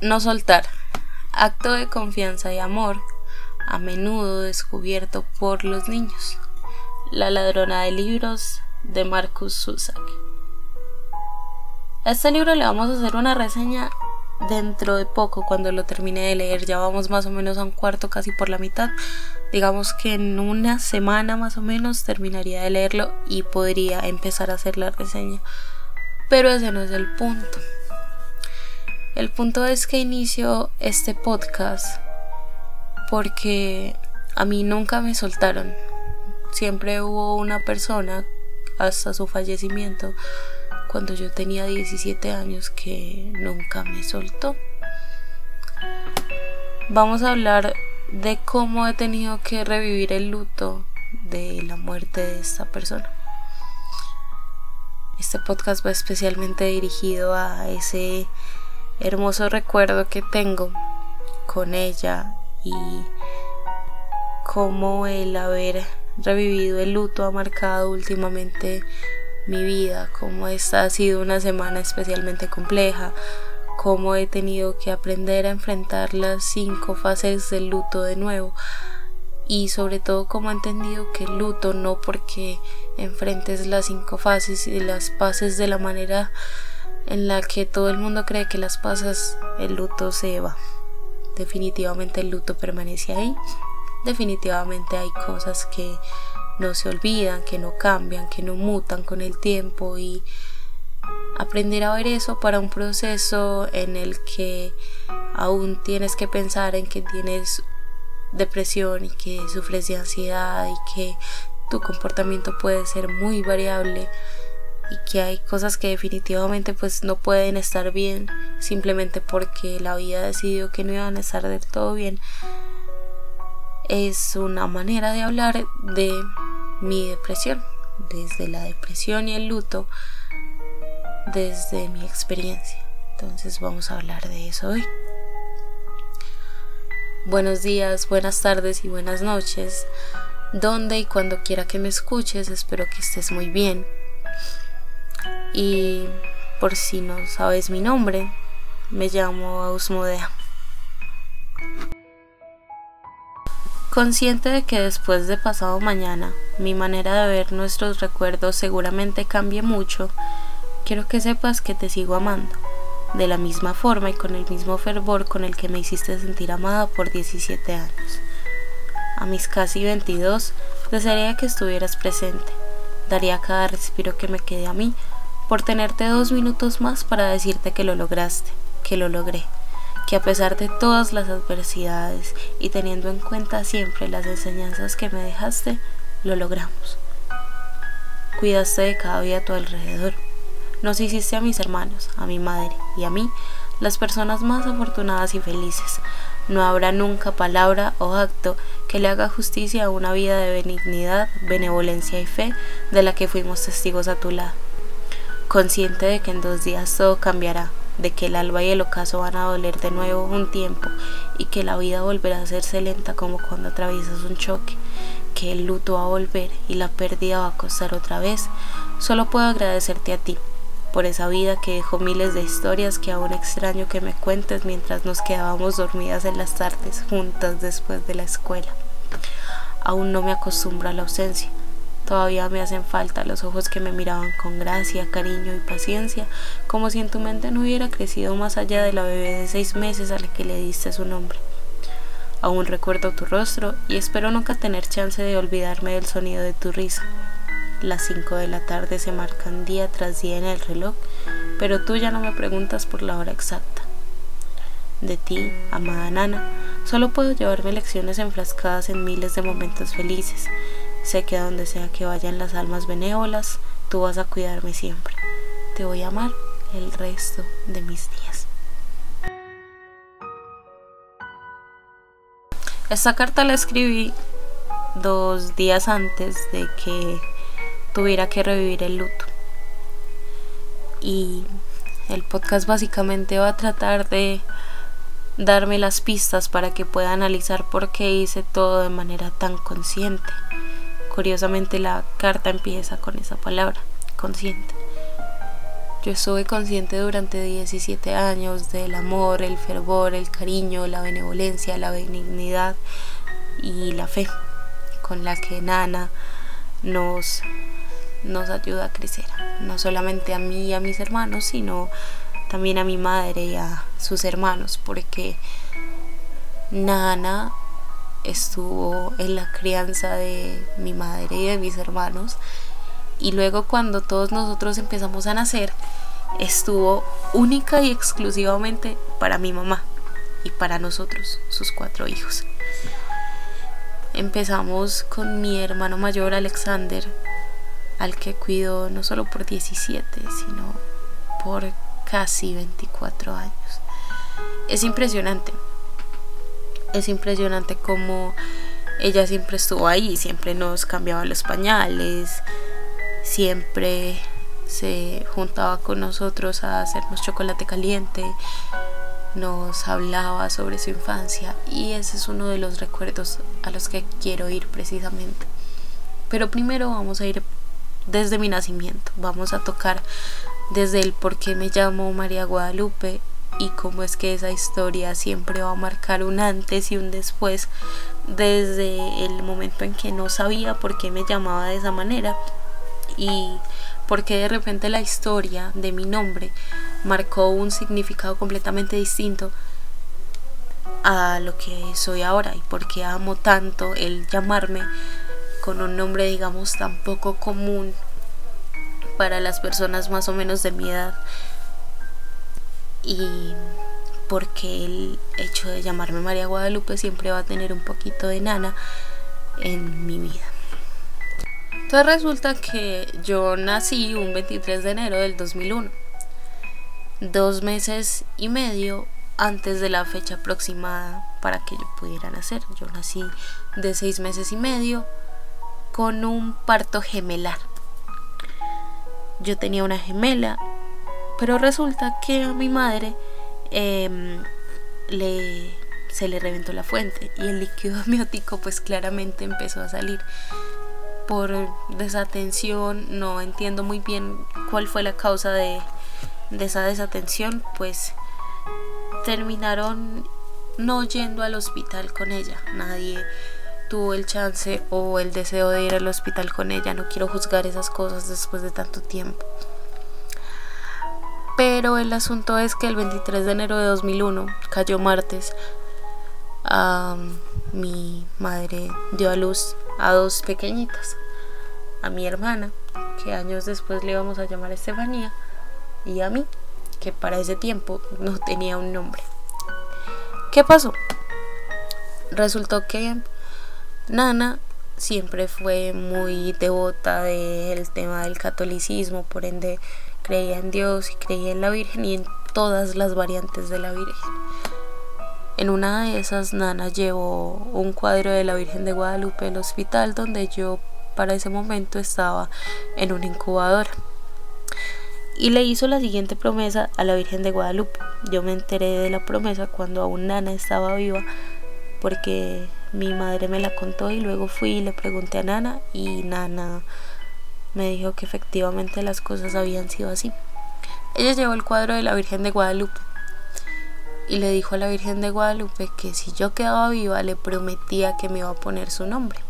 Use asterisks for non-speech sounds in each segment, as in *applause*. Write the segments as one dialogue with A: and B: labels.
A: No soltar. Acto de confianza y amor, a menudo descubierto por los niños. La ladrona de libros de Marcus Zusak. A este libro le vamos a hacer una reseña dentro de poco cuando lo termine de leer. Ya vamos más o menos a un cuarto, casi por la mitad. Digamos que en una semana más o menos terminaría de leerlo y podría empezar a hacer la reseña. Pero ese no es el punto. El punto es que inicio este podcast porque a mí nunca me soltaron. Siempre hubo una persona hasta su fallecimiento cuando yo tenía 17 años que nunca me soltó. Vamos a hablar de cómo he tenido que revivir el luto de la muerte de esta persona. Este podcast va especialmente dirigido a ese hermoso recuerdo que tengo con ella y cómo el haber revivido el luto ha marcado últimamente mi vida, cómo esta ha sido una semana especialmente compleja, cómo he tenido que aprender a enfrentar las cinco fases del luto de nuevo y sobre todo cómo he entendido que el luto no porque enfrentes las cinco fases y las pases de la manera en la que todo el mundo cree que las pasas, el luto se va. Definitivamente el luto permanece ahí. Definitivamente hay cosas que no se olvidan, que no cambian, que no mutan con el tiempo y aprender a ver eso para un proceso en el que aún tienes que pensar en que tienes depresión y que sufres de ansiedad y que tu comportamiento puede ser muy variable y que hay cosas que definitivamente pues no pueden estar bien simplemente porque la vida decidió que no iban a estar del todo bien es una manera de hablar de mi depresión, desde la depresión y el luto, desde mi experiencia. Entonces vamos a hablar de eso hoy. Buenos días, buenas tardes y buenas noches. Donde y cuando quiera que me escuches, espero que estés muy bien. Y por si no sabes mi nombre, me llamo Ausmodea. Consciente de que después de pasado mañana mi manera de ver nuestros recuerdos seguramente cambie mucho, quiero que sepas que te sigo amando, de la misma forma y con el mismo fervor con el que me hiciste sentir amada por 17 años. A mis casi 22, desearía que estuvieras presente, daría cada respiro que me quede a mí por tenerte dos minutos más para decirte que lo lograste, que lo logré que a pesar de todas las adversidades y teniendo en cuenta siempre las enseñanzas que me dejaste, lo logramos. Cuidaste de cada vida a tu alrededor. Nos hiciste a mis hermanos, a mi madre y a mí las personas más afortunadas y felices. No habrá nunca palabra o acto que le haga justicia a una vida de benignidad, benevolencia y fe de la que fuimos testigos a tu lado. Consciente de que en dos días todo cambiará, de que el alba y el ocaso van a doler de nuevo un tiempo y que la vida volverá a hacerse lenta como cuando atraviesas un choque, que el luto va a volver y la pérdida va a costar otra vez, solo puedo agradecerte a ti por esa vida que dejó miles de historias que aún extraño que me cuentes mientras nos quedábamos dormidas en las tardes juntas después de la escuela. Aún no me acostumbro a la ausencia Todavía me hacen falta los ojos que me miraban con gracia, cariño y paciencia, como si en tu mente no hubiera crecido más allá de la bebé de seis meses a la que le diste su nombre. Aún recuerdo tu rostro y espero nunca tener chance de olvidarme del sonido de tu risa. Las cinco de la tarde se marcan día tras día en el reloj, pero tú ya no me preguntas por la hora exacta. De ti, amada Nana, solo puedo llevarme lecciones enfrascadas en miles de momentos felices, Sé que a donde sea que vayan las almas benévolas, tú vas a cuidarme siempre. Te voy a amar el resto de mis días. Esta carta la escribí dos días antes de que tuviera que revivir el luto. Y el podcast básicamente va a tratar de darme las pistas para que pueda analizar por qué hice todo de manera tan consciente. Curiosamente la carta empieza con esa palabra, consciente. Yo estuve consciente durante 17 años del amor, el fervor, el cariño, la benevolencia, la benignidad y la fe con la que Nana nos, nos ayuda a crecer. No solamente a mí y a mis hermanos, sino también a mi madre y a sus hermanos, porque Nana estuvo en la crianza de mi madre y de mis hermanos y luego cuando todos nosotros empezamos a nacer, estuvo única y exclusivamente para mi mamá y para nosotros, sus cuatro hijos. Empezamos con mi hermano mayor Alexander, al que cuido no solo por 17, sino por casi 24 años. Es impresionante. Es impresionante cómo ella siempre estuvo ahí, siempre nos cambiaba los pañales, siempre se juntaba con nosotros a hacernos chocolate caliente, nos hablaba sobre su infancia y ese es uno de los recuerdos a los que quiero ir precisamente. Pero primero vamos a ir desde mi nacimiento, vamos a tocar desde el por qué me llamo María Guadalupe y cómo es que esa historia siempre va a marcar un antes y un después desde el momento en que no sabía por qué me llamaba de esa manera y porque de repente la historia de mi nombre marcó un significado completamente distinto a lo que soy ahora y porque amo tanto el llamarme con un nombre digamos tan poco común para las personas más o menos de mi edad y porque el hecho de llamarme María Guadalupe siempre va a tener un poquito de nana en mi vida. Entonces resulta que yo nací un 23 de enero del 2001, dos meses y medio antes de la fecha aproximada para que yo pudiera nacer. Yo nací de seis meses y medio con un parto gemelar. Yo tenía una gemela, pero resulta que a mi madre em, le, se le reventó la fuente y el líquido *laughs* amniótico pues claramente empezó a salir por desatención, no entiendo muy bien cuál fue la causa de, esa desatención, pues terminaron no yendo al hospital con ella. Nadie tuvo el chance o el deseo de ir al hospital con ella. No quiero juzgar esas cosas después de tanto tiempo. Pero el asunto es que el 23 de enero de 2001, cayó martes, mi madre dio a luz a dos pequeñitas, a mi hermana, que años después le íbamos a llamar Estefanía, y a mí, que para ese tiempo no tenía un nombre. ¿Qué pasó? Resultó que Nana siempre fue muy devota del tema del catolicismo, por ende creía en Dios y creía en la Virgen y en todas las variantes de la Virgen. En una de esas, Nana llevó un cuadro de la Virgen de Guadalupe al hospital donde yo para ese momento estaba en un incubador. Y le hizo la siguiente promesa a la Virgen de Guadalupe. Yo me enteré de la promesa cuando aún Nana estaba viva porque mi madre me la contó y luego fui y le pregunté a Nana y Nana me dijo que efectivamente las cosas habían sido así. Ella llevó el cuadro de la Virgen de Guadalupe y le dijo a la Virgen de Guadalupe que si yo quedaba viva le prometía que me iba a poner su nombre.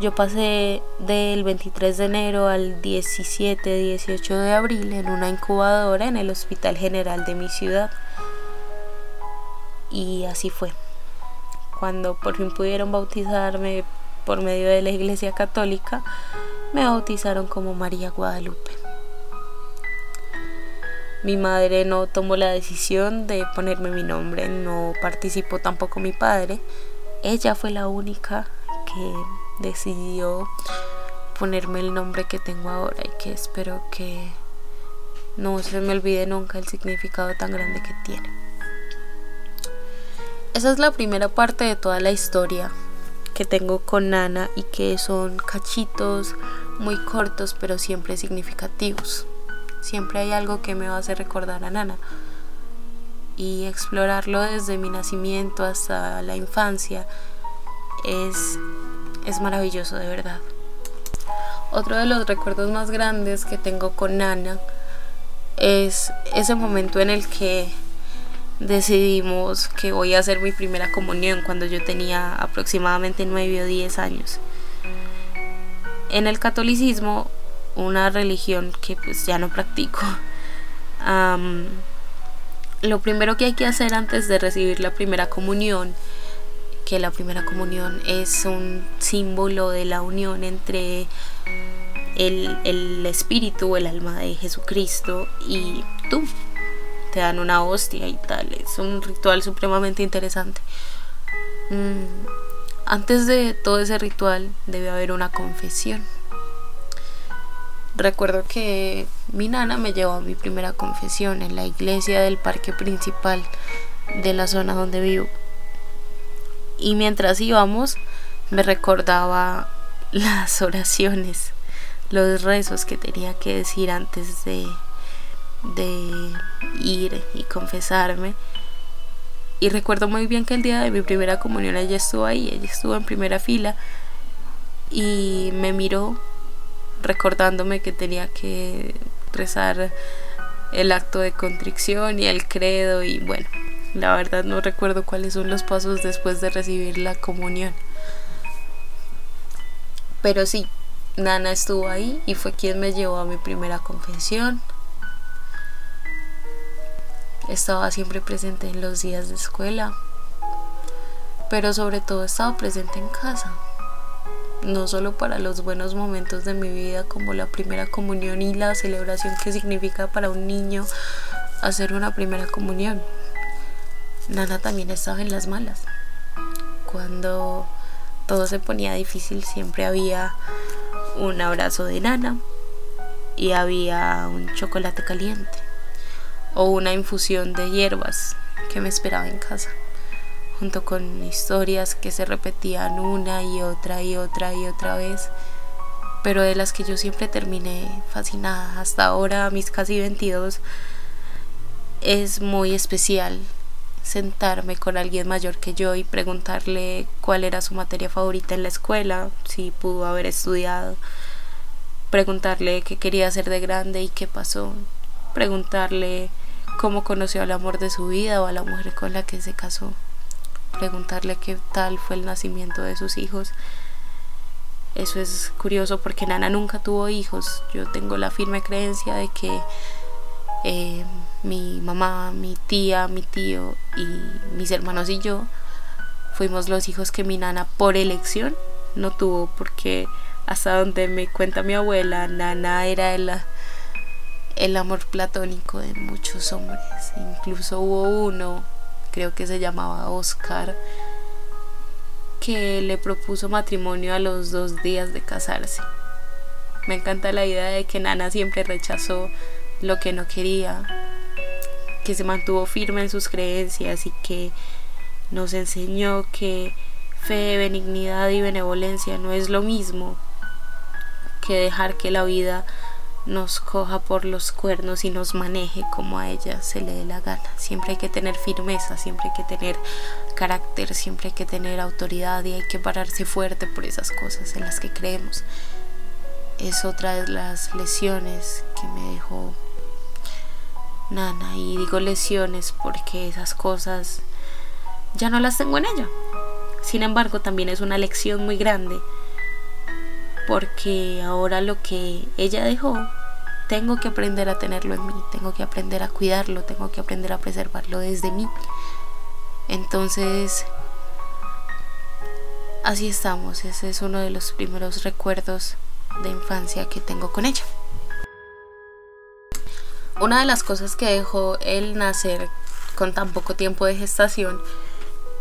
A: Yo pasé del 23 de enero al 17, 18 de abril en una incubadora en el Hospital General de mi ciudad. Y así fue. Cuando por fin pudieron bautizarme por medio de la Iglesia Católica, me bautizaron como María Guadalupe. Mi madre no tomó la decisión de ponerme mi nombre, no participó tampoco mi padre. Ella fue la única que decidió ponerme el nombre que tengo ahora y que espero que no se me olvide nunca el significado tan grande que tiene. Esa es la primera parte de toda la historia que tengo con Nana y que son cachitos muy cortos pero siempre significativos. Siempre hay algo que me va a hacer recordar a Nana. Y explorarlo desde mi nacimiento hasta la infancia es, es maravilloso de verdad. Otro de los recuerdos más grandes que tengo con Nana es ese momento en el que decidimos que voy a hacer mi primera comunión cuando yo tenía aproximadamente 9 o 10 años. En el catolicismo, una religión que pues ya no practico, lo primero que hay que hacer antes de recibir la primera comunión, que la primera comunión es un símbolo de la unión entre el, el espíritu, el alma de Jesucristo y tú. Te dan una hostia y tal. Es un ritual supremamente interesante. Mm, antes de todo ese ritual debe haber una confesión. Recuerdo que mi nana me llevó a mi primera confesión en la iglesia del parque principal de la zona donde vivo. Y mientras íbamos me recordaba las *laughs* oraciones, los rezos que tenía que decir antes de, de ir y confesarme. Y recuerdo muy bien que el día de mi primera comunión ella estuvo ahí, ella estuvo en primera fila y me miró recordándome que tenía que rezar el acto de contrición y el credo y bueno, la verdad no recuerdo cuáles son los pasos después de recibir la comunión. Pero sí, Nana estuvo ahí y fue quien me llevó a mi primera confesión. Estaba siempre presente en los días de escuela, pero sobre todo estaba presente en casa no solo para los buenos momentos de mi vida como la primera comunión y la celebración que significa para un niño hacer una primera comunión. Nana también estaba en las malas. Cuando todo se ponía difícil siempre había un abrazo de Nana y había un chocolate caliente o una infusión de hierbas que me esperaba en casa junto con historias que se repetían una y otra y otra y otra vez, pero de las que yo siempre terminé fascinada. Hasta ahora, a mis casi 22, es muy especial sentarme con alguien mayor que yo y preguntarle cuál era su materia favorita en la escuela, si pudo haber estudiado, preguntarle qué quería hacer de grande y qué pasó, preguntarle cómo conoció al amor de su vida o a la mujer con la que se casó preguntarle qué tal fue el nacimiento de sus hijos. Eso es curioso porque Nana nunca tuvo hijos. Yo tengo la firme creencia de que eh, mi mamá, mi tía, mi tío y mis hermanos y yo fuimos los hijos que mi nana por elección no tuvo porque hasta donde me cuenta mi abuela, Nana era el, el amor platónico de muchos hombres. Incluso hubo uno creo que se llamaba Oscar, que le propuso matrimonio a los dos días de casarse. Me encanta la idea de que Nana siempre rechazó lo que no quería, que se mantuvo firme en sus creencias y que nos enseñó que fe, benignidad y benevolencia no es lo mismo que dejar que la vida nos coja por los cuernos y nos maneje como a ella se le dé la gana. Siempre hay que tener firmeza, siempre hay que tener carácter, siempre hay que tener autoridad y hay que pararse fuerte por esas cosas en las que creemos. Es otra de las lesiones que me dejó Nana y digo lesiones porque esas cosas ya no las tengo en ella. Sin embargo, también es una lección muy grande porque ahora lo que ella dejó, tengo que aprender a tenerlo en mí, tengo que aprender a cuidarlo, tengo que aprender a preservarlo desde mí. Entonces, así estamos, ese es uno de los primeros recuerdos de infancia que tengo con ella. Una de las cosas que dejó el nacer con tan poco tiempo de gestación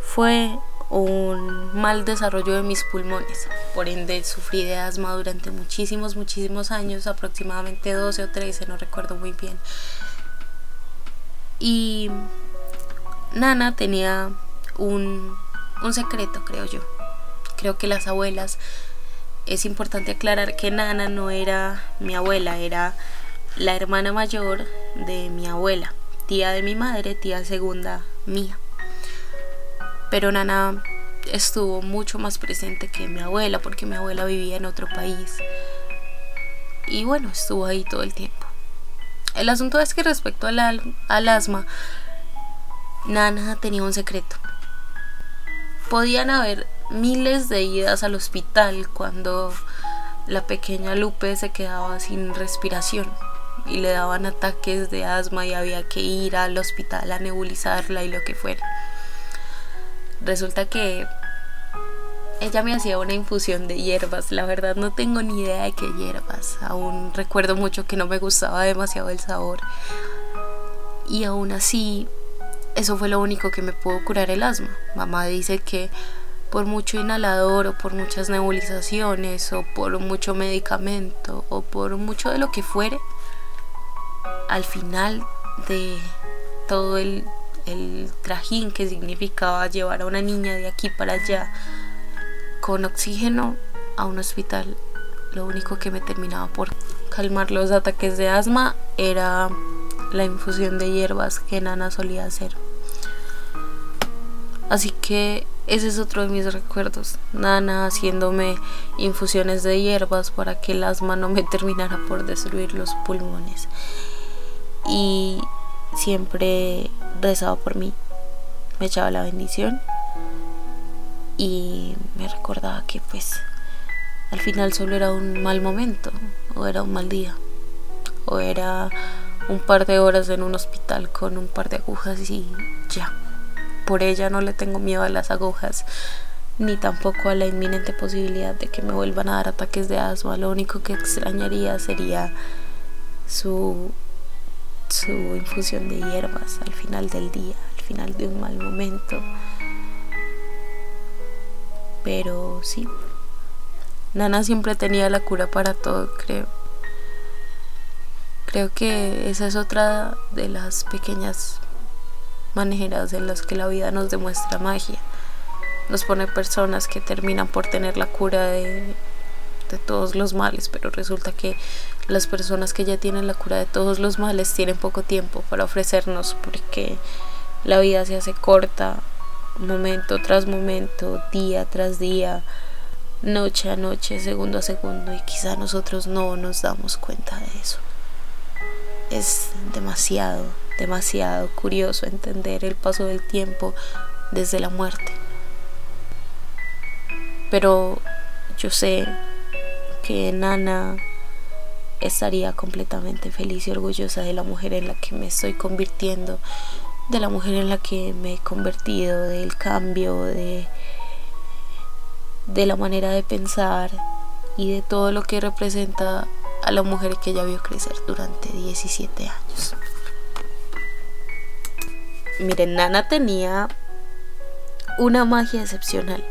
A: fue un mal desarrollo de mis pulmones. Por ende, sufrí de asma durante muchísimos, muchísimos años, aproximadamente 12 o 13, no recuerdo muy bien. Y Nana tenía un, un secreto, creo yo. Creo que las abuelas, es importante aclarar que Nana no era mi abuela, era la hermana mayor de mi abuela, tía de mi madre, tía segunda mía pero Nana estuvo mucho más presente que mi abuela porque mi abuela vivía en otro país. y bueno, estuvo ahí todo el tiempo. El asunto es que respecto al, al asma, Nana tenía un secreto. Podían haber miles de idas al hospital cuando la pequeña Lupe se quedaba sin respiración y le daban ataques de asma y había que ir al hospital a nebulizarla y lo que fuera. Resulta que ella me hacía una infusión de hierbas. La verdad no tengo ni idea de qué hierbas. Aún recuerdo mucho que no me gustaba demasiado el sabor. Y aún así, eso fue lo único que me pudo curar el asma. Mamá dice que por mucho inhalador o por muchas nebulizaciones o por mucho medicamento o por mucho de lo que fuere, al final de todo el, el trajín que significaba llevar a una niña de aquí para allá, con oxígeno a un hospital. Lo único que me terminaba por calmar los ataques de asma era la infusión de hierbas que Nana solía hacer. Así que ese es otro de mis recuerdos. Nana haciéndome infusiones de hierbas para que el asma no me terminara por destruir los pulmones. Y siempre rezaba por mí. Me echaba la bendición y me recordaba que pues al final solo era un mal momento o era un mal día o era un par de horas en un hospital con un par de agujas y ya. Por ella no le tengo miedo a las agujas ni tampoco a la inminente posibilidad de que me vuelvan a dar ataques de asma. Lo único que extrañaría sería su su infusión de hierbas al final del día, al final de un mal momento. Pero sí, Nana siempre tenía la cura para todo, creo. Creo que esa es otra de las pequeñas maneras en las que la vida nos demuestra magia. Nos pone personas que terminan por tener la cura de, de todos los males, pero resulta que las personas que ya tienen la cura de todos los males tienen poco tiempo para ofrecernos porque la vida se hace corta momento tras momento, día tras día, noche a noche, segundo a segundo, y quizá nosotros no nos damos cuenta de eso. Es demasiado, demasiado curioso entender el paso del tiempo desde la muerte. Pero yo sé que Nana estaría completamente feliz y orgullosa de la mujer en la que me estoy convirtiendo de la mujer en la que me he convertido, del cambio, de, de la manera de pensar y de todo lo que representa a la mujer que ella vio crecer durante 17 años. Miren, Nana tenía una magia excepcional.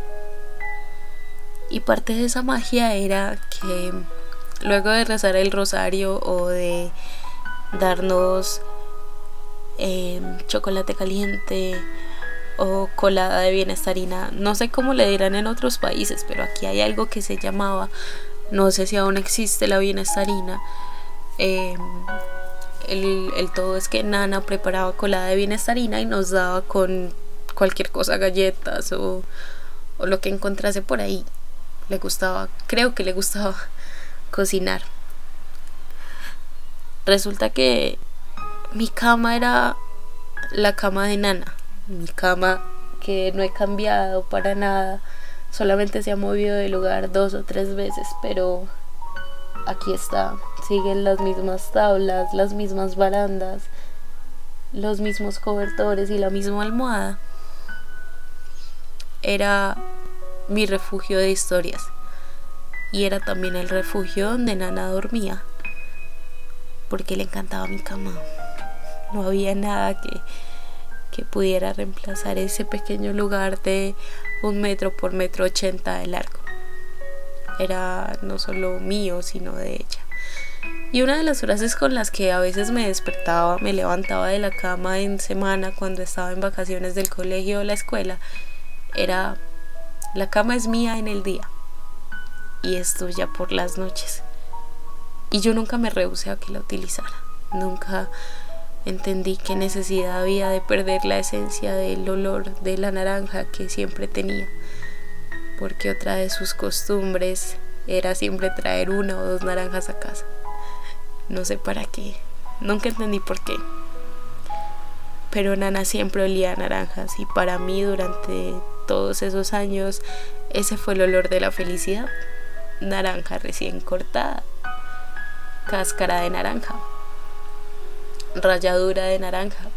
A: Y parte de esa magia era que luego de rezar el rosario o de darnos Em, chocolate caliente o colada de bienestarina. No sé cómo le dirán en otros países, pero aquí hay algo que se llamaba, no sé si aún existe la bienestarina. Em, el, el, todo es que Nana preparaba colada de bienestarina y nos daba con cualquier cosa, galletas o, o lo que encontrase por ahí. Le gustaba, creo que le gustaba cocinar. Resulta que mi cama era la cama de Nana, mi cama que no he cambiado para nada, solamente se ha movido de lugar dos o tres veces, pero aquí está, siguen las mismas tablas, las mismas barandas, los mismos cobertores y la misma almohada. Era mi refugio de historias y era también el refugio donde Nana dormía porque le encantaba mi cama no había nada que, que pudiera reemplazar ese pequeño lugar de un metro por metro ochenta de largo. Era no solo mío, sino de ella. Y una de las frases con las que a veces me despertaba, me levantaba de la cama en semana cuando estaba en vacaciones del colegio o la escuela, era, la cama es mía en el día y es tuya por las noches. Y yo nunca me rehusé a que la utilizara, nunca entendí qué necesidad había de perder la esencia del olor de la naranja que siempre tenía, porque otra de sus costumbres era siempre traer una o dos naranjas a casa. No sé para qué. Nunca entendí por qué. Pero Nana siempre olía a naranjas y para mí durante todos esos años ese fue el olor de la felicidad. Naranja recién cortada. Cáscara de naranja. Ralladura de naranja.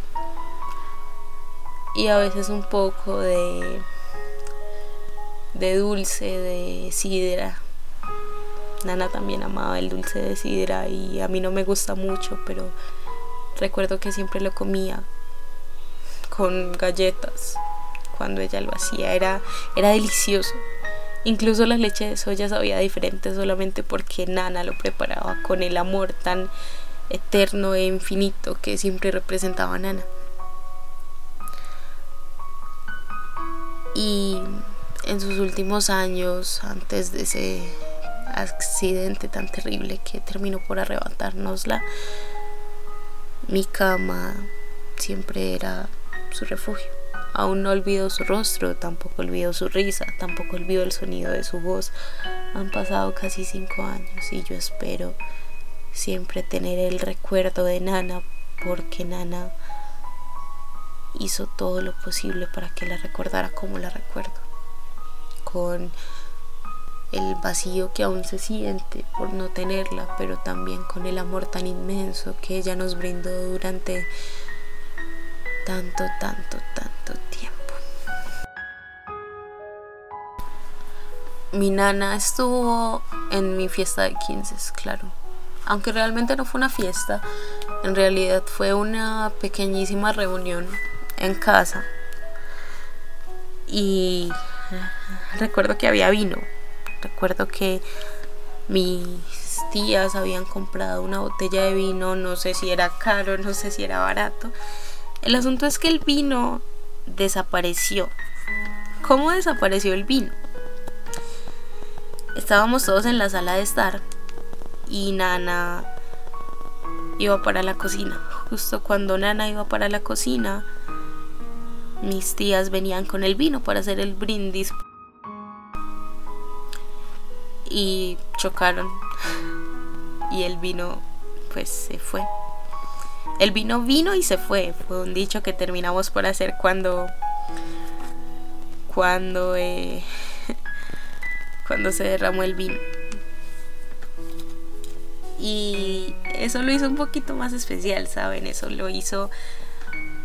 A: Y a veces un poco de de dulce de sidra. Nana también amaba el dulce de sidra y a mí no me gusta mucho, pero recuerdo que siempre lo comía con galletas cuando ella lo hacía. Era, era delicioso. Incluso la leche de soya sabía diferente solamente porque Nana lo preparaba con el amor tan eterno e infinito que siempre representaba Nana. Y en sus últimos años, antes de ese accidente tan terrible que terminó por arrebatárnosla, mi cama siempre era su refugio. Aún no olvido su rostro, tampoco olvido su risa, tampoco olvido el sonido de su voz. Han pasado casi cinco años y yo espero siempre tener el recuerdo de Nana porque Nana hizo todo lo posible para que la recordara como la recuerdo con el vacío que aún se siente por no tenerla, pero también con el amor tan inmenso que ella nos brindó durante tanto, tanto, tiempo. Mi nana estuvo en mi fiesta de 15, claro. Aunque realmente no fue una fiesta, en realidad fue una pequeñísima reunión en casa. Y recuerdo que había vino. Recuerdo que mis tías habían comprado una botella de vino, no sé si era caro, no sé si era barato. El asunto es que el vino desapareció. ¿Cómo desapareció el vino? Estábamos todos en la sala de estar y Nana iba para la cocina. Justo cuando Nana iba para la cocina, mis tías venían con el vino para hacer el brindis y chocaron y el vino pues se fue. El vino vino y se fue. Fue un dicho que terminamos por hacer cuando cuando eh, *laughs* cuando se derramó el vino. Y eso lo hizo un poquito más especial, ¿saben? Eso lo hizo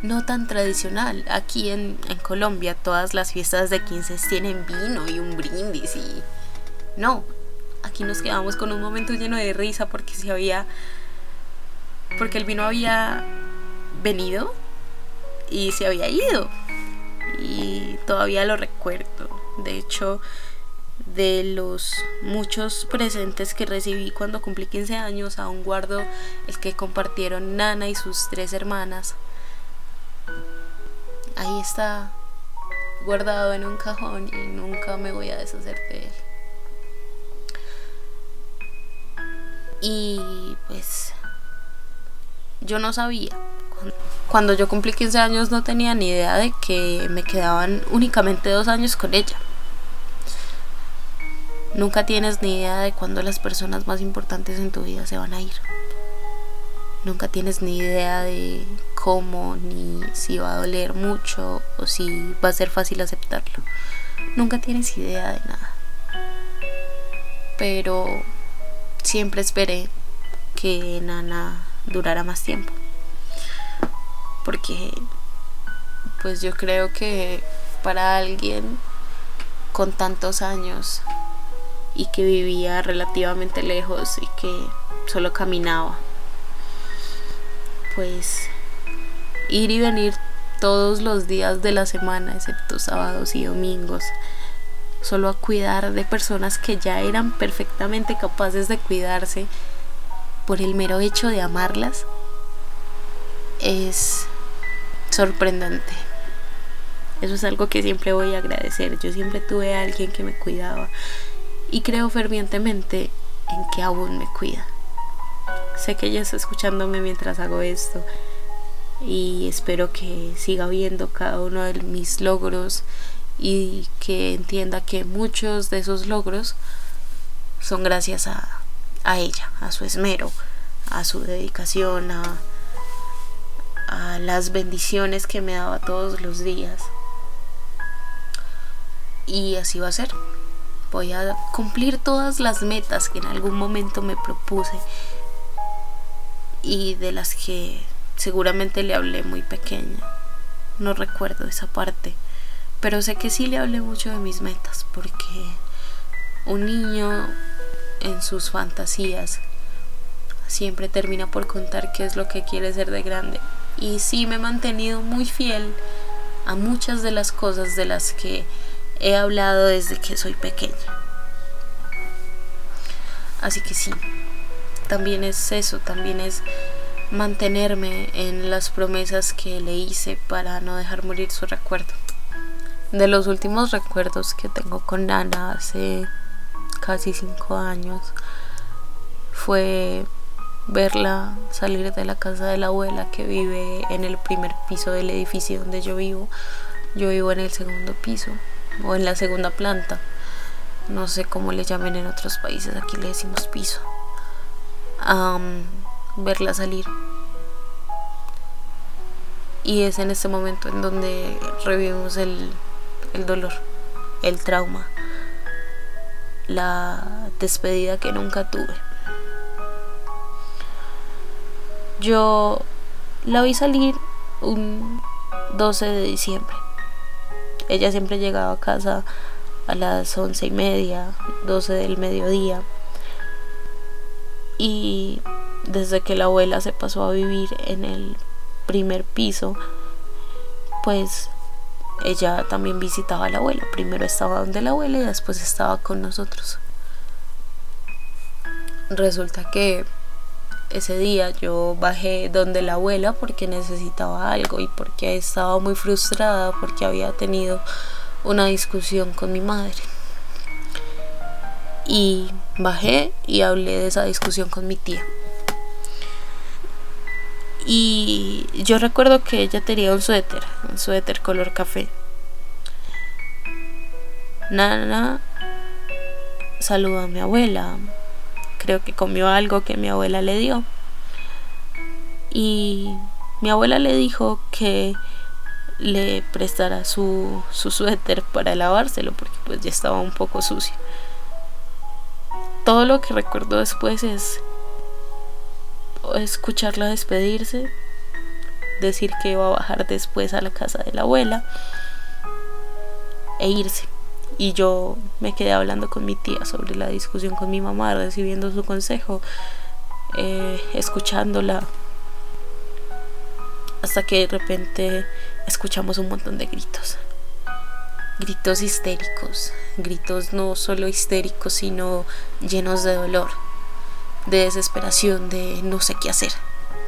A: no tan tradicional. Aquí en, Colombia todas las fiestas de 15 tienen vino y un brindis y... No, aquí nos quedamos con un momento lleno de risa porque se había... Porque el vino había venido y se había ido. Y todavía lo recuerdo. De hecho, de los muchos presentes que recibí cuando cumplí 15 años, aún guardo el que compartieron Nana y sus tres hermanas ahí está guardado en un cajón y nunca me voy a deshacer de él. Y pues yo no sabía. Cuando yo cumplí 15 años no tenía ni idea de que me quedaban únicamente dos años con ella. Nunca tienes ni idea de cuándo las personas más importantes en tu vida se van a ir. Nunca tienes ni idea de cómo, ni si va a doler mucho o si va a ser fácil aceptarlo. Nunca tienes idea de nada. Pero siempre esperé que Nana durara más tiempo. Porque pues yo creo que para alguien con tantos años y que vivía relativamente lejos y que solo caminaba pues ir y venir todos los días de la semana, excepto sábados y domingos, solo a cuidar de personas que ya eran perfectamente capaces de cuidarse por el mero hecho de amarlas, es sorprendente. Eso es algo que siempre voy a agradecer. Yo siempre tuve a alguien que me cuidaba y creo fervientemente en que aún me cuida. Sé que ella está escuchándome mientras hago esto y espero que siga viendo cada uno de mis logros y que entienda que muchos de esos logros son gracias a, a ella, a su esmero, a su dedicación, a, las bendiciones que me daba todos los días. Y así va a ser. Voy a cumplir todas las metas que en algún momento me propuse y de las que seguramente le hablé muy pequeña. No recuerdo esa parte, pero sé que sí le hablé mucho de mis metas porque un niño en sus fantasías siempre termina por contar qué es lo que quiere ser de grande. Y sí me he mantenido muy fiel a muchas de las cosas de las que he hablado desde que soy pequeña. Así que sí, también es eso, también es mantenerme en las promesas que le hice para no dejar morir su recuerdo. De los últimos recuerdos que tengo con Nana hace casi cinco años fue verla salir de la casa de la abuela que vive en el primer piso del edificio donde yo vivo. Yo vivo en el segundo piso o en la segunda planta. No sé cómo le llamen en otros países, aquí le decimos piso. verla salir. Y es en este momento en donde revivimos el, el dolor, el trauma, la despedida que nunca tuve. Yo la vi salir un 12 de diciembre. Ella siempre llegaba a casa a las once y media, 12 del mediodía. Y desde que la abuela se pasó a vivir en el primer piso, pues ella también visitaba a la abuela. Primero estaba donde la abuela y después estaba con nosotros. Resulta que ese día yo bajé donde la abuela porque necesitaba algo y porque estaba muy frustrada porque había tenido una discusión con mi madre. Y bajé y hablé de esa discusión con mi tía. Y yo recuerdo que ella tenía un suéter, un suéter color café. Nana saludó a mi abuela, creo que comió algo que mi abuela le dio. Y mi abuela le dijo que le prestara su, su suéter para lavárselo porque pues ya estaba un poco sucio. Todo lo que recuerdo después es escucharla despedirse, decir que iba a bajar después a la casa de la abuela e irse y yo me quedé hablando con mi tía sobre la discusión con mi mamá, recibiendo su consejo, eh, escuchándola, hasta que de repente escuchamos un montón de gritos. Gritos histéricos, gritos no solo histéricos, sino llenos de dolor, de desesperación, de no sé qué hacer,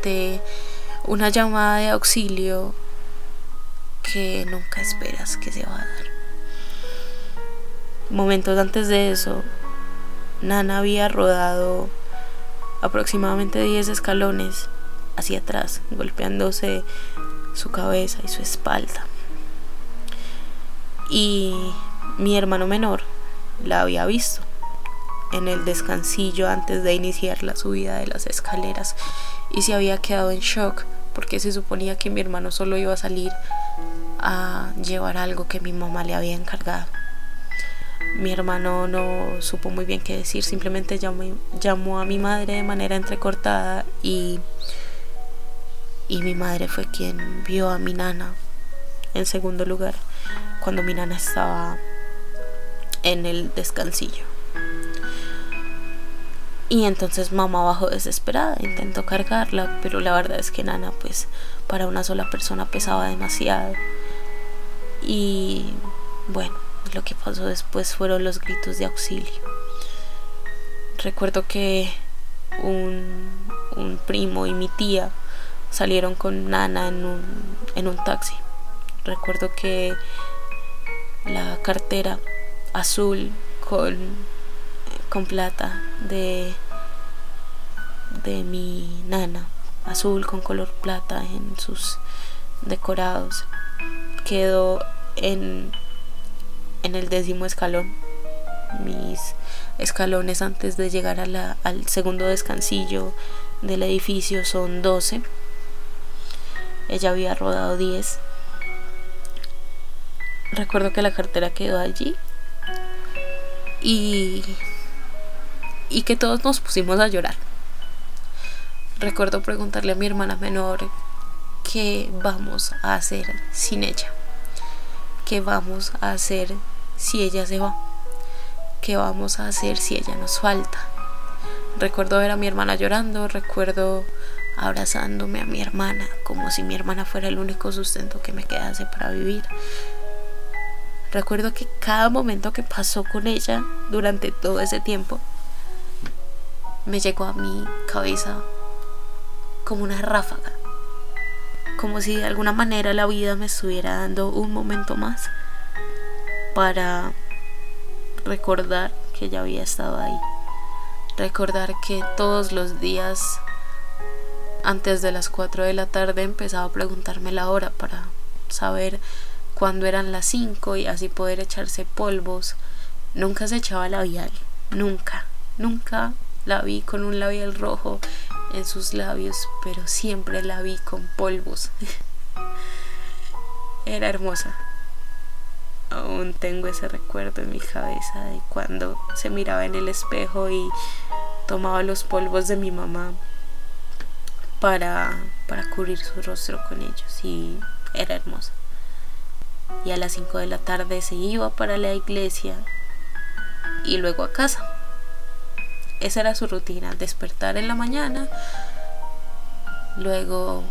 A: de una llamada de auxilio que nunca esperas que se va a dar. Momentos antes de eso, Nana había rodado aproximadamente 10 escalones hacia atrás, golpeándose su cabeza y su espalda. Y mi hermano menor la había visto en el descansillo antes de iniciar la subida de las escaleras y se había quedado en shock porque se suponía que mi hermano solo iba a salir a llevar algo que mi mamá le había encargado. Mi hermano no supo muy bien qué decir, simplemente llamó, a mi madre de manera entrecortada y, y mi madre fue quien vio a mi nana en segundo lugar cuando mi nana estaba en el descansillo. Y entonces mamá bajó desesperada, intentó cargarla, pero la verdad es que Nana pues para una sola persona pesaba demasiado. Y bueno, lo que pasó después fueron los gritos de auxilio. Recuerdo que un, primo y mi tía salieron con Nana en un, en un taxi. Recuerdo que la cartera azul con, con plata de, de mi nana, azul con color plata en sus decorados, quedó en en el décimo escalón. Mis escalones antes de llegar a la, al segundo descansillo del edificio son 12. Ella había rodado 10. Recuerdo que la cartera quedó allí y, y que todos nos pusimos a llorar. Recuerdo preguntarle a mi hermana menor qué vamos a hacer sin ella, qué vamos a hacer si ella se va, qué vamos a hacer si ella nos falta. Recuerdo ver a mi hermana llorando, recuerdo abrazándome a mi hermana como si mi hermana fuera el único sustento que me quedase para vivir. Recuerdo que cada momento que pasó con ella durante todo ese tiempo me llegó a mi cabeza como una ráfaga, como si de alguna manera la vida me estuviera dando un momento más para recordar que ella había estado ahí, recordar que todos los días antes de las 4 de la tarde empezaba a preguntarme la hora para saber cuando eran las 5 y así poder echarse polvos. Nunca se echaba labial, nunca, nunca la vi con un labial rojo en sus labios, pero siempre la vi con polvos. *laughs* Era hermosa. Aún tengo ese recuerdo en mi cabeza de cuando se miraba en el espejo y tomaba los polvos de mi mamá para, para cubrir su rostro con ellos y era hermosa y a las 5 de la tarde se iba para la iglesia y luego a casa. Esa era su rutina, despertar en la mañana, luego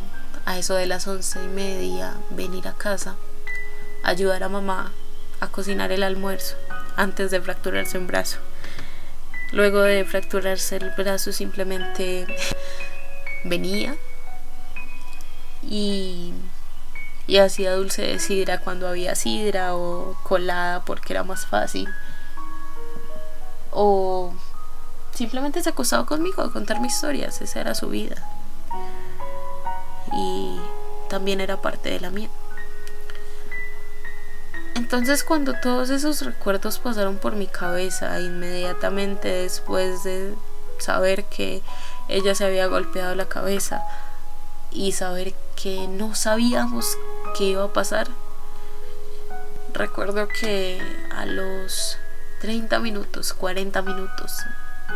A: a eso de las once y media venir a casa, ayudar a mamá a cocinar el almuerzo antes de fracturarse un brazo. Luego de fracturarse el brazo simplemente *laughs* venía y y hacía dulce de sidra cuando había sidra o colada porque era más fácil. O simplemente se acostaba conmigo a contar mis historias, esa era su vida. Y también era parte de la mía. Entonces cuando todos esos recuerdos pasaron por mi cabeza, inmediatamente después de saber que ella se había golpeado la cabeza y saber que no sabíamos qué iba a pasar. Recuerdo que a los 30 minutos, 40 minutos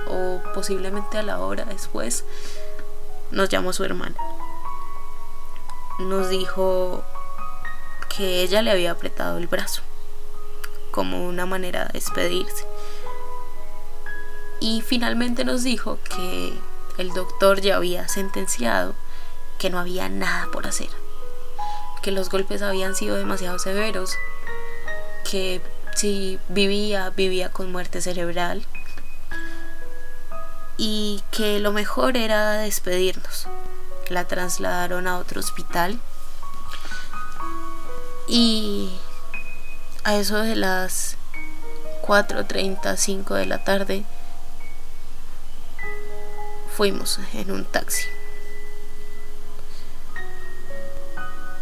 A: o posiblemente a la hora después nos llamó su hermana. Nos dijo que ella le había apretado el brazo como una manera de despedirse. Y finalmente nos dijo que el doctor ya había sentenciado que no había nada por hacer que los golpes habían sido demasiado severos, que si vivía, vivía con muerte cerebral y que lo mejor era despedirnos. La trasladaron a otro hospital y a eso de las 4.30, 5 de la tarde fuimos en un taxi.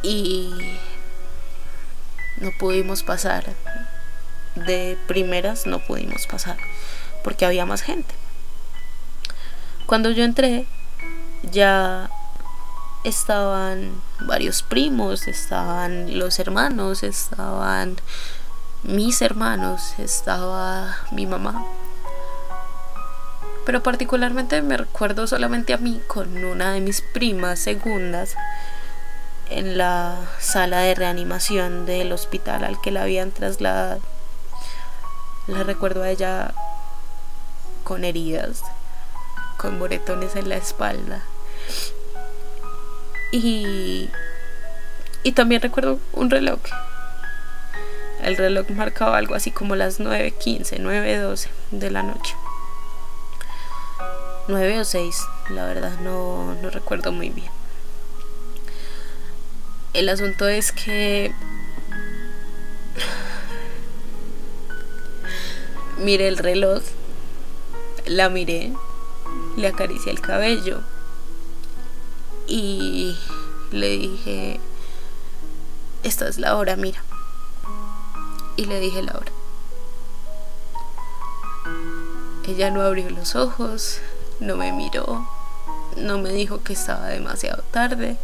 A: y no pudimos pasar. De primeras no pudimos pasar porque había más gente. Cuando yo entré ya estaban varios primos, estaban los hermanos, estaban mis hermanos, estaba mi mamá. Pero particularmente me recuerdo solamente a mí con una de mis primas segundas en la sala de reanimación del hospital al que la habían trasladado. La recuerdo a ella con heridas, con moretones en la espalda. Y, y también recuerdo un reloj. El reloj marcaba algo así como las 9.15, 9.12 de la noche. 9 o 6, la verdad no, no recuerdo muy bien. El asunto es que... Miré el reloj, la miré, le acaricié el cabello y le dije, esta es la hora, mira. Y le dije la hora. Ella no abrió los ojos, no me miró, No me dijo que estaba demasiado tarde.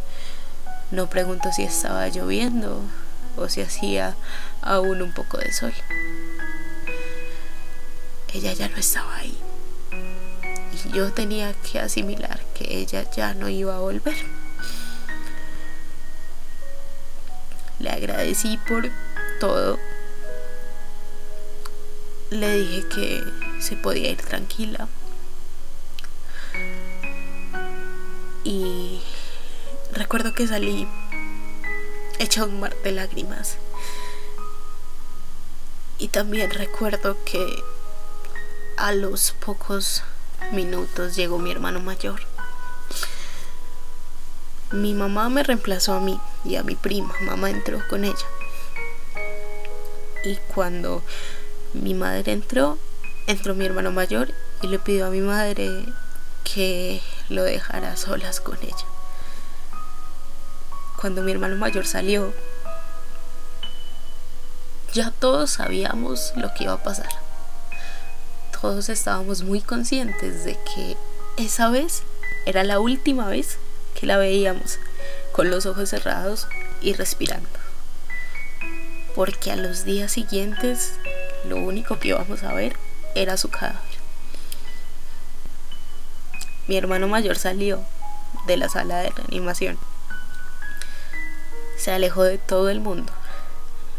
A: No preguntó si estaba lloviendo o si hacía aún un poco de sol. Ella ya no estaba ahí. Yo tenía que asimilar que ella ya no iba a volver. Le agradecí por todo. Le dije que se podía ir tranquila. Y recuerdo que salí hecha un mar de lágrimas. Y también recuerdo que a los pocos minutos llegó mi hermano mayor. Mi mamá me reemplazó a mí y a mi prima. Mamá entró con ella. Y cuando mi madre entró, entró mi hermano mayor y le pidió a mi madre que lo dejara solas con ella. Cuando mi hermano mayor salió, ya todos sabíamos lo que iba a pasar. Todos estábamos muy conscientes de que esa vez era la última vez que la veíamos con los ojos cerrados y respirando. Porque a los días siguientes lo único que íbamos a ver era su cadáver. Mi hermano mayor salió de la sala de reanimación. Se alejó de todo el mundo,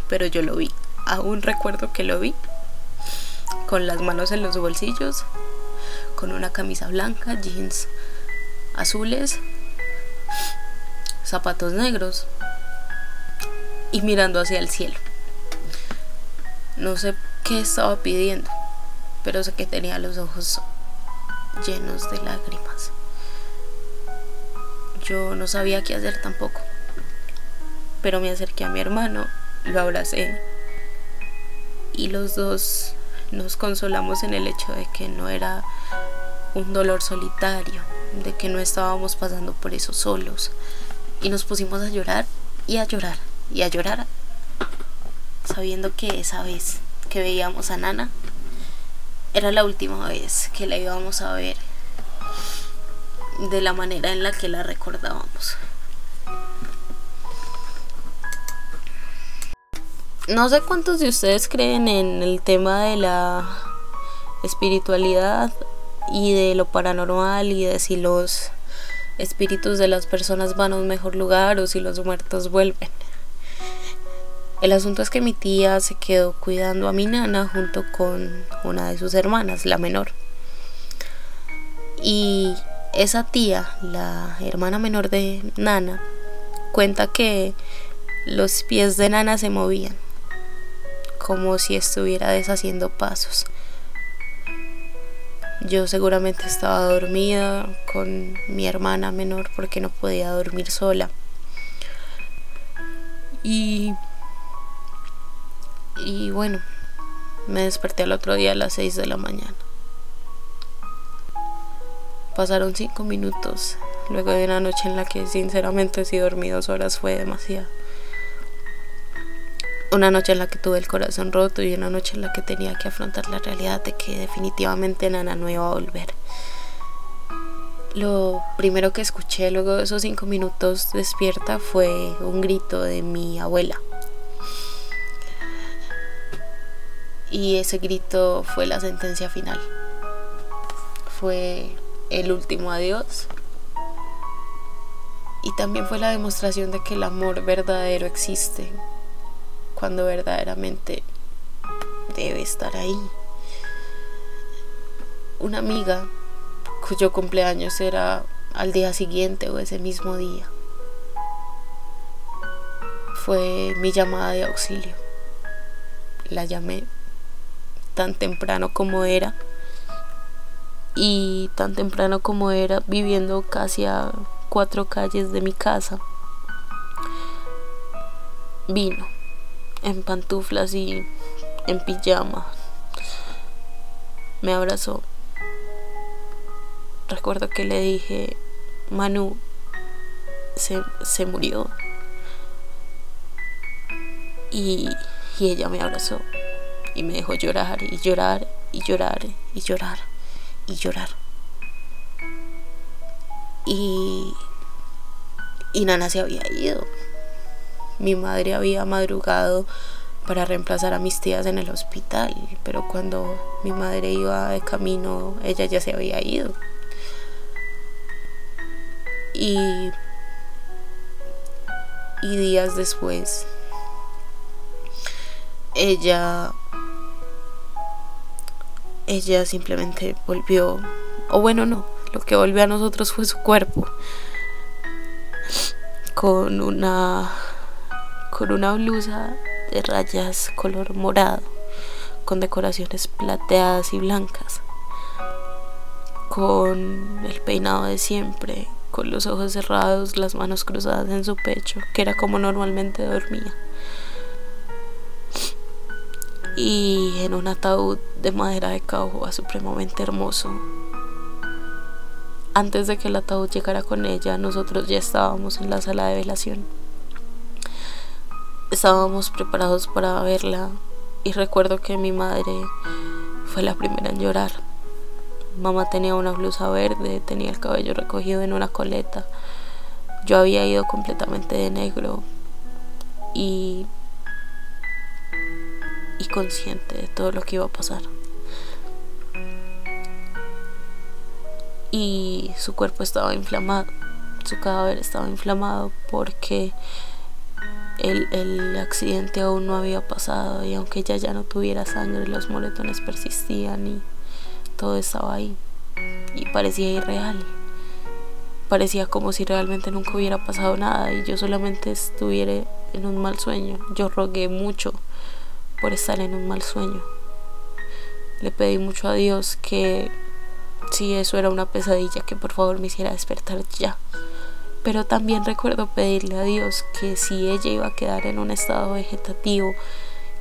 A: pero yo lo vi. Aún recuerdo que lo vi con las manos en los bolsillos, con una camisa blanca, jeans azules, zapatos negros y mirando hacia el cielo. No sé qué estaba pidiendo, pero sé que tenía los ojos llenos de lágrimas. Yo no sabía qué hacer tampoco, pero me acerqué a mi hermano, lo abracé y los dos nos consolamos en el hecho de que no era un dolor solitario, de que no estábamos pasando por eso solos. Y nos pusimos a llorar y a llorar y a llorar, sabiendo que esa vez que veíamos a Nana era la última vez que la íbamos a ver de la manera en la que la recordábamos. No sé cuántos de ustedes creen en el tema de la espiritualidad y de lo paranormal y de si los espíritus de las personas van a un mejor lugar o si los muertos vuelven. El asunto es que mi tía se quedó cuidando a mi nana junto con una de sus hermanas, la menor. Y esa tía, la hermana menor de Nana, cuenta que los pies de Nana se movían como si estuviera deshaciendo pasos. Yo seguramente estaba dormida con mi hermana menor porque no podía dormir sola. Y y bueno, me desperté al otro día a las 6 de la mañana. Pasaron 5 minutos luego de una noche en la que sinceramente si dormí dos horas fue demasiado. Una noche en la que tuve el corazón roto y una noche en la que tenía que afrontar la realidad de que definitivamente Nana no iba a volver. Lo primero que escuché luego de esos cinco minutos despierta fue un grito de mi abuela. Y ese grito fue la sentencia final. Fue el último adiós. Y también fue la demostración de que el amor verdadero existe cuando verdaderamente debe estar ahí. Una amiga cuyo cumpleaños era al día siguiente o ese mismo día fue mi llamada de auxilio. La llamé tan temprano como era y tan temprano como era viviendo casi a cuatro calles de mi casa. Vino en pantuflas y en pijama. Me abrazó. Recuerdo que le dije, Manu se, se murió. Y, y ella me abrazó y me dejó llorar y llorar y llorar y llorar y llorar. Y, y Nana se había ido. Mi madre había madrugado para reemplazar a mis tías en el hospital, pero cuando mi madre iba de camino, ella ya se había ido. Y, y días después, ella, ella simplemente volvió, o bueno, no, lo que volvió a nosotros fue su cuerpo, con una, con una blusa de rayas color morado, con decoraciones plateadas y blancas, con el peinado de siempre, con los ojos cerrados, las manos cruzadas en su pecho, que era como normalmente dormía. Y en un ataúd de madera de caoba supremamente hermoso. Antes de que el ataúd llegara con ella, nosotros ya estábamos en la sala de velación. Estábamos preparados para verla y recuerdo que mi madre fue la primera en llorar Mamá tenía una blusa verde, tenía el cabello recogido en una coleta. Yo había ido completamente de negro y, y consciente de todo lo que iba a pasar. Y su cuerpo estaba inflamado, su cadáver estaba inflamado porque el, el, accidente aún no había pasado y aunque ella ya no tuviera sangre, los moretones persistían y todo estaba ahí y parecía irreal. Parecía como si realmente nunca hubiera pasado nada y yo solamente estuviera en un mal sueño. Yo rogué mucho por estar en un mal sueño. Le pedí mucho a Dios que si eso era una pesadilla, que por favor me hiciera despertar ya. Pero también recuerdo pedirle a Dios que si ella iba a quedar en un estado vegetativo,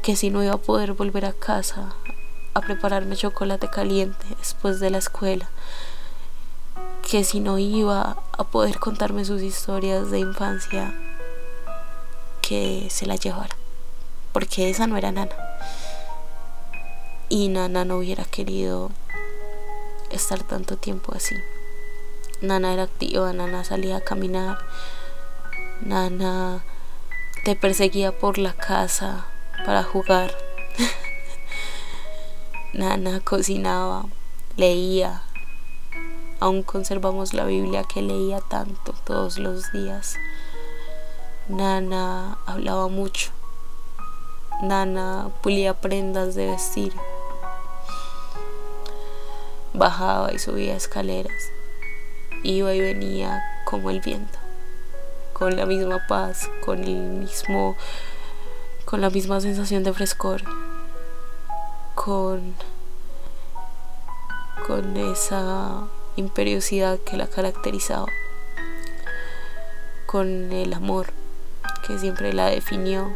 A: que si no iba a poder volver a casa a prepararme chocolate caliente después de la escuela, que si no iba a poder contarme sus historias de infancia, que se la llevara, porque esa no era Nana. Y Nana no hubiera querido estar tanto tiempo así. Nana era activa, Nana salía a caminar, Nana te perseguía por la casa para jugar. *laughs* Nana cocinaba, leía. Aún conservamos la Biblia que leía tanto todos los días. Nana hablaba mucho. Nana pulía prendas de vestir. Bajaba y subía escaleras. Iba y venía como el viento. Con la misma paz, con el mismo con la misma sensación de frescor con, con esa imperiosidad que la caracterizaba, con el amor que siempre la definió.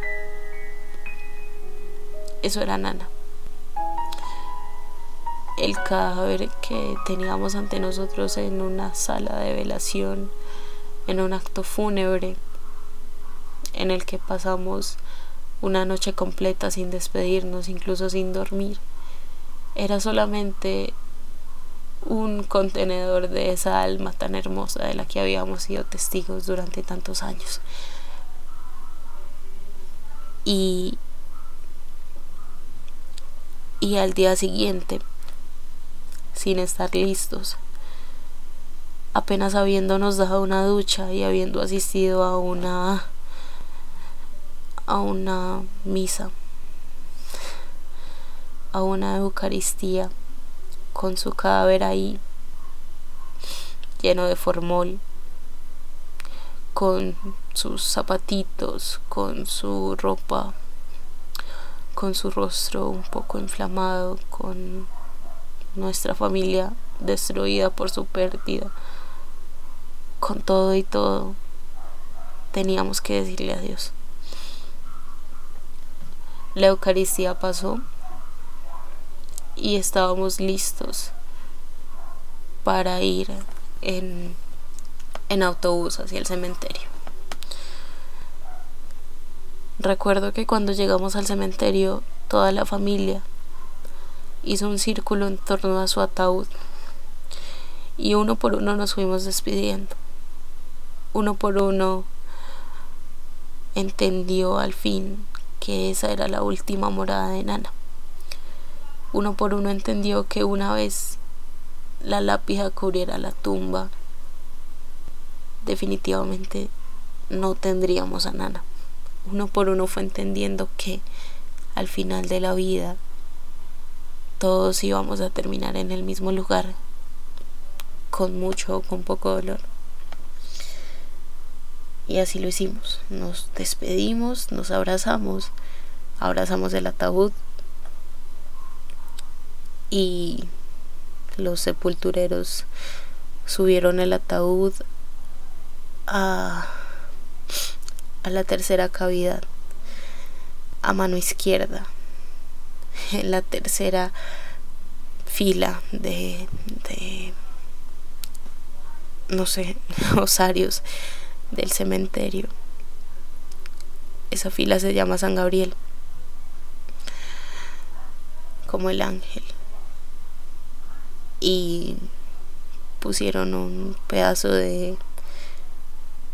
A: Eso era Nana. El cadáver que teníamos ante nosotros en una sala de velación, en un acto fúnebre, en el que pasamos una noche completa sin despedirnos, incluso sin dormir. Era solamente un contenedor de esa alma tan hermosa de la que habíamos sido testigos durante tantos años. Y, y al día siguiente, sin estar listos, apenas habiéndonos dado una ducha y habiendo asistido a una a una misa, a una Eucaristía, con su cadáver ahí, lleno de formol, con sus zapatitos, con su ropa, con su rostro un poco inflamado, con nuestra familia destruida por su pérdida, con todo y todo, teníamos que decirle adiós. La Eucaristía pasó y estábamos listos para ir en, en autobús hacia el cementerio. Recuerdo que cuando llegamos al cementerio, toda la familia hizo un círculo en torno a su ataúd y uno por uno nos fuimos despidiendo. uno por uno entendió al fin que esa era la última morada de Nana. Uno por uno entendió que una vez la lápida cubriera la tumba, definitivamente no tendríamos a Nana. Uno por uno fue entendiendo que al final de la vida todos íbamos a terminar en el mismo lugar, con mucho o con poco dolor. Y así lo hicimos. Nos despedimos, nos abrazamos, abrazamos el ataúd y los sepultureros subieron el ataúd a, a la tercera cavidad, a mano izquierda, en la tercera fila de, de no sé, *laughs* osarios del cementerio. Esa fila se llama San Gabriel, como el ángel. Y pusieron un pedazo de,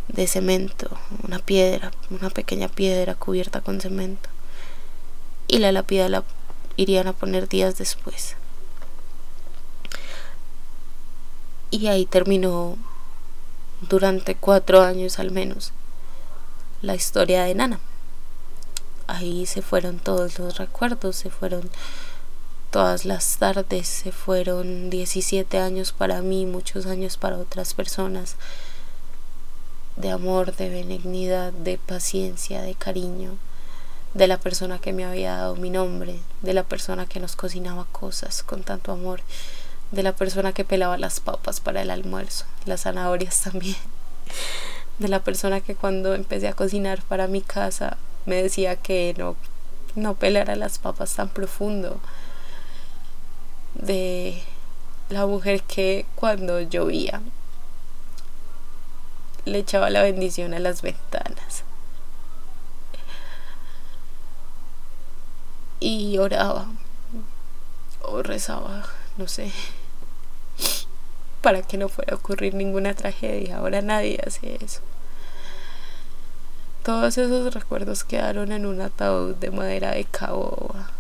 A: de cemento, una piedra, una pequeña piedra cubierta con cemento. Y la lápida la irían a poner días después. Y ahí terminó durante cuatro años al menos la historia de Nana. Ahí se fueron todos los recuerdos, se fueron todas las tardes, se fueron 17 años para mí, muchos años para otras personas, de amor, de benignidad, de paciencia, de cariño, de la persona que me había dado mi nombre, de la persona que nos cocinaba cosas con tanto amor de la persona que pelaba las papas para el almuerzo, las zanahorias *laughs* también, de la persona que cuando empecé a cocinar para mi casa me decía que no, no pelara las papas tan profundo, de la mujer que cuando llovía le echaba la bendición a las ventanas. Y oraba o rezaba, no sé para que no fuera a ocurrir ninguna tragedia. Ahora nadie hace eso. Todos esos recuerdos quedaron en un ataúd de madera de caoba,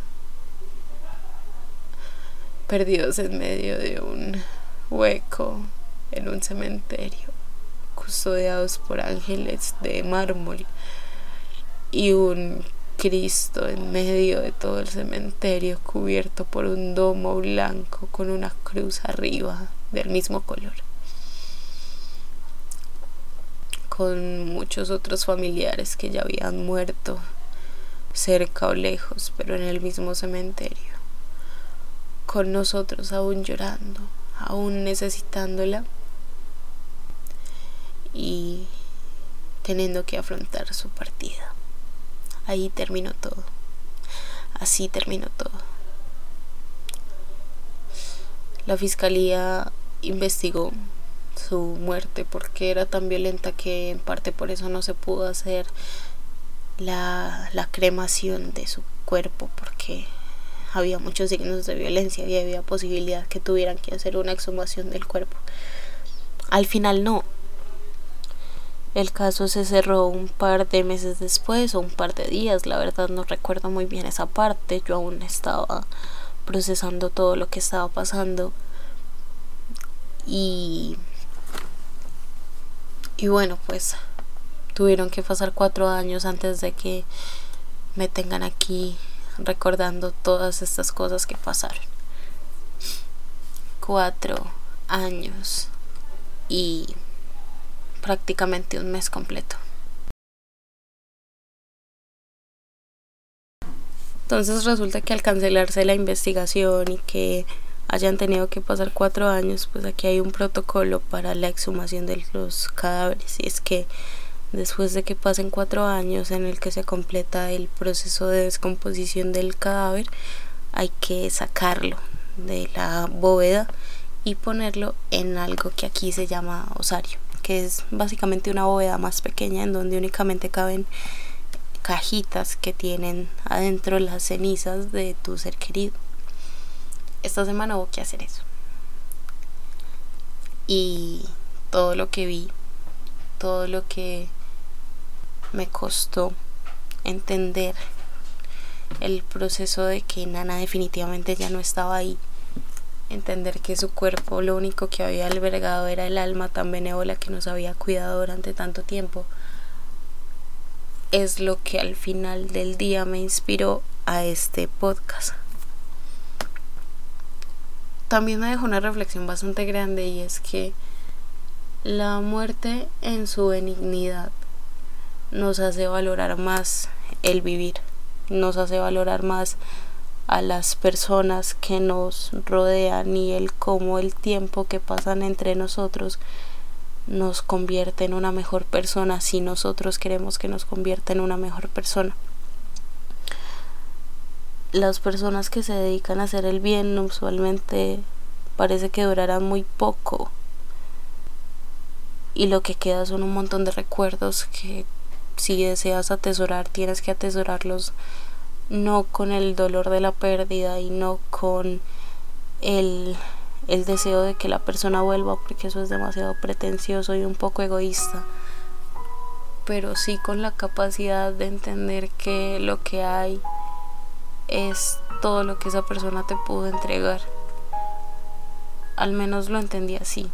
A: perdidos en medio de un hueco en un cementerio, custodiados por ángeles de mármol y un Cristo en medio de todo el cementerio cubierto por un domo blanco con una cruz arriba del mismo color. Con muchos otros familiares que ya habían muerto cerca o lejos, pero en el mismo cementerio. Con nosotros aún llorando, aún necesitándola y teniendo que afrontar su partida. Ahí terminó todo. Así terminó todo. La fiscalía investigó su muerte porque era tan violenta que en parte por eso no se pudo hacer la, la cremación de su cuerpo porque había muchos signos de violencia y había posibilidad que tuvieran que hacer una exhumación del cuerpo. Al final no. El caso se cerró un par de meses después o un par de días, la verdad no recuerdo muy bien esa parte, yo aún estaba procesando todo lo que estaba pasando. Y, y bueno, pues tuvieron que pasar cuatro años antes de que me tengan aquí recordando todas estas cosas que pasaron. Cuatro años y prácticamente un mes completo. Entonces resulta que al cancelarse la investigación y que hayan tenido que pasar cuatro años, pues aquí hay un protocolo para la exhumación de los cadáveres. Y es que después de que pasen cuatro años en el que se completa el proceso de descomposición del cadáver, hay que sacarlo de la bóveda y ponerlo en algo que aquí se llama osario, que es básicamente una bóveda más pequeña en donde únicamente caben cajitas que tienen adentro las cenizas de tu ser querido. Esta semana hubo que hacer eso. Y todo lo que vi todo lo que me costó entender el proceso de que Nana definitivamente ya no estaba ahí. Entender que su cuerpo lo único que había albergado era el alma tan benévola que nos había cuidado durante tanto tiempo. Es lo que al final del día me inspiró a este podcast. También me dejó una reflexión bastante grande y es que la muerte en su benignidad nos hace valorar más el vivir, nos hace valorar más a las personas que nos rodean y el cómo el tiempo que pasan entre nosotros nos convierte en una mejor persona si nosotros queremos que nos convierta en una mejor persona. Las personas que se dedican a hacer el bien usualmente parece que durarán muy poco y lo que queda son un montón de recuerdos que si deseas atesorar tienes que atesorarlos no con el dolor de la pérdida y no con el, el deseo de que la persona vuelva porque eso es demasiado pretencioso y un poco egoísta pero sí con la capacidad de entender que lo que hay es todo lo que esa persona te pudo entregar. Al menos lo entendí así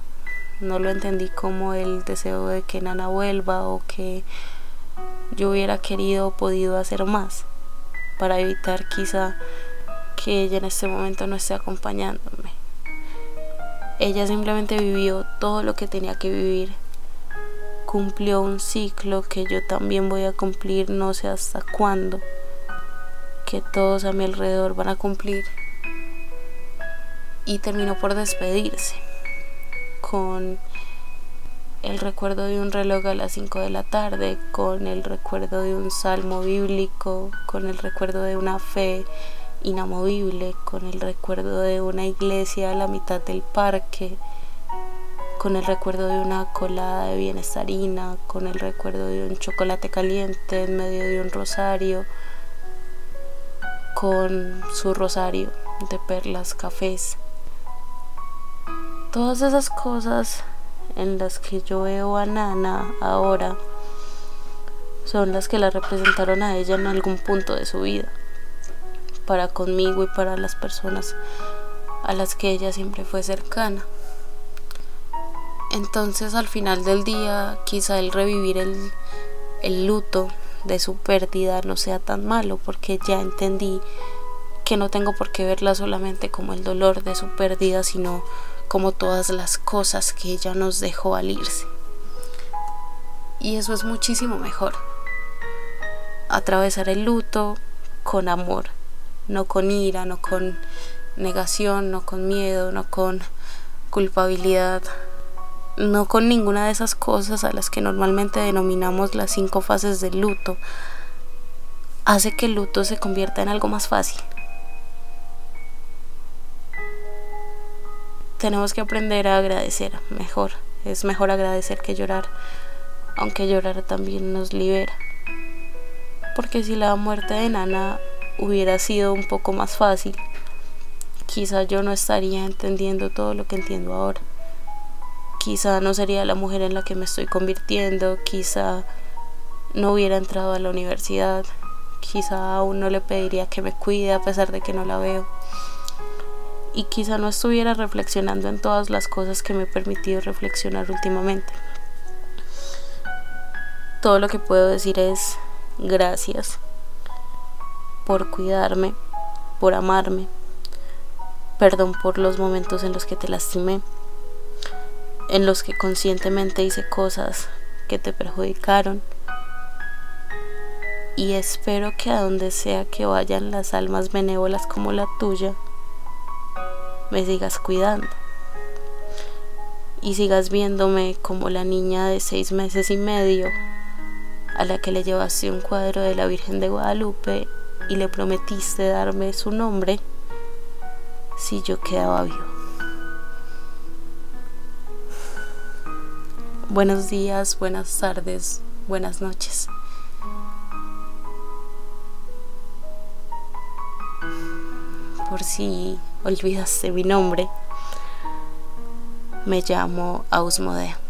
A: no lo entendí como el deseo de que Nana vuelva o que yo hubiera querido o podido hacer más para evitar quizá que ella en este momento no esté acompañándome. Ella simplemente vivió todo lo que tenía que vivir. Cumplió un ciclo que yo también voy a cumplir no sé hasta cuándo. Que todos a mi alrededor van a cumplir. Y terminó por despedirse con el recuerdo de un reloj a las 5 de la tarde, con el recuerdo de un salmo bíblico, con el recuerdo de una fe inamovible, con el recuerdo de una iglesia a la mitad del parque, con el recuerdo de una colada de bienestarina, con el recuerdo de un chocolate caliente en medio de un rosario, con su rosario de perlas cafés. Todas esas cosas en las que yo veo a Nana ahora son las que la representaron a ella en algún punto de su vida, para conmigo y para las personas a las que ella siempre fue cercana. Entonces al final del día quizá el revivir el, el luto de su pérdida no sea tan malo porque ya entendí que no tengo por qué verla solamente como el dolor de su pérdida, sino como todas las cosas que ella nos dejó al irse. Y eso es muchísimo mejor. Atravesar el luto con amor, no con ira, no con negación, no con miedo, no con culpabilidad, no con ninguna de esas cosas a las que normalmente denominamos las cinco fases del luto, hace que el luto se convierta en algo más fácil, tenemos que aprender a agradecer mejor. Es mejor agradecer que llorar, aunque llorar también nos libera. Porque si la muerte de Nana hubiera sido un poco más fácil, quizá yo no estaría entendiendo todo lo que entiendo ahora. Quizá no sería la mujer en la que me estoy convirtiendo, quizá no hubiera entrado a la universidad, quizá aún no le pediría que me cuide a pesar de que no la veo y quizá no estuviera reflexionando en todas las cosas que me he permitido reflexionar últimamente. Todo lo que puedo decir es gracias por cuidarme, por amarme, perdón por los momentos en los que te lastimé, en los que conscientemente hice cosas que te perjudicaron. Y espero que a donde sea que vayan las almas benévolas como la tuya, me sigas cuidando y sigas viéndome como la niña de seis meses y medio a la que le llevaste un cuadro de la Virgen de Guadalupe y le prometiste darme su nombre si yo quedaba vivo. Buenos días, buenas tardes, buenas noches. Por si olvidaste mi nombre, me llamo Ausmodea.